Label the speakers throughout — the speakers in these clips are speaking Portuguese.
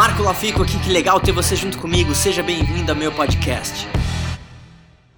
Speaker 1: Marco Lafico aqui, que legal ter você junto comigo. Seja bem-vindo ao meu podcast.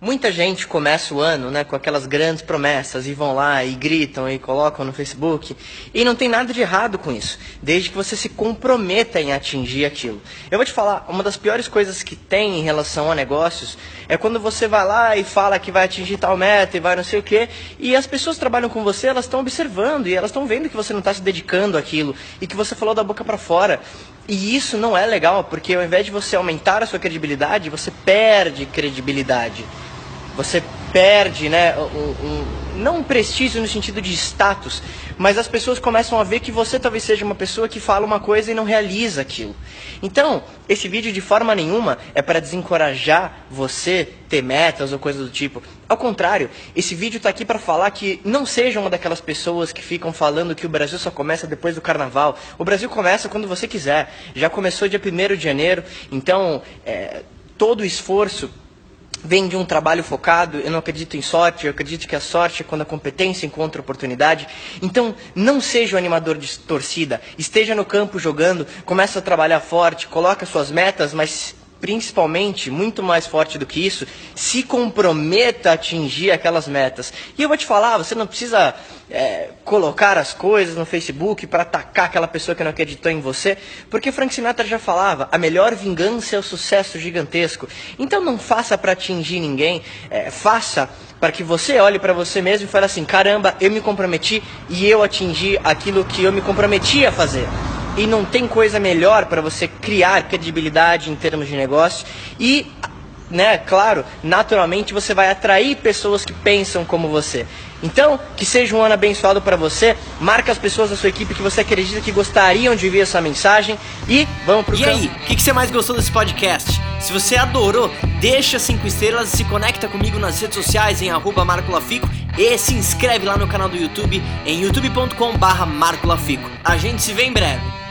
Speaker 2: Muita gente começa o ano né, com aquelas grandes promessas e vão lá e gritam e colocam no Facebook. E não tem nada de errado com isso, desde que você se comprometa em atingir aquilo. Eu vou te falar, uma das piores coisas que tem em relação a negócios é quando você vai lá e fala que vai atingir tal meta e vai não sei o quê, e as pessoas que trabalham com você, elas estão observando e elas estão vendo que você não está se dedicando àquilo e que você falou da boca para fora. E isso não é legal, porque ao invés de você aumentar a sua credibilidade, você perde credibilidade. Você perde, né, um, um, não prestígio no sentido de status, mas as pessoas começam a ver que você talvez seja uma pessoa que fala uma coisa e não realiza aquilo. Então, esse vídeo de forma nenhuma é para desencorajar você ter metas ou coisas do tipo. Ao contrário, esse vídeo está aqui para falar que não seja uma daquelas pessoas que ficam falando que o Brasil só começa depois do carnaval. O Brasil começa quando você quiser. Já começou dia 1 de janeiro, então é, todo o esforço vem de um trabalho focado, eu não acredito em sorte, eu acredito que a sorte é quando a competência encontra oportunidade. Então, não seja o animador de torcida, esteja no campo jogando, comece a trabalhar forte, coloque suas metas, mas principalmente, muito mais forte do que isso, se comprometa a atingir aquelas metas. E eu vou te falar, você não precisa é, colocar as coisas no Facebook para atacar aquela pessoa que não acreditou em você, porque Frank Sinatra já falava, a melhor vingança é o sucesso gigantesco. Então não faça para atingir ninguém, é, faça para que você olhe para você mesmo e fale assim, caramba, eu me comprometi e eu atingi aquilo que eu me comprometi a fazer e não tem coisa melhor para você criar credibilidade em termos de negócio e né, claro, naturalmente você vai atrair pessoas que pensam como você. Então, que seja um ano abençoado para você. Marca as pessoas da sua equipe que você acredita que gostariam de ouvir essa mensagem e vamos pro
Speaker 1: E campo. aí, o que, que, você mais gostou desse podcast? Se você adorou, deixa cinco estrelas e se conecta comigo nas redes sociais em arroba Marco Lafico e se inscreve lá no canal do YouTube em youtube.com barra Marco Lafico. A gente se vê em breve.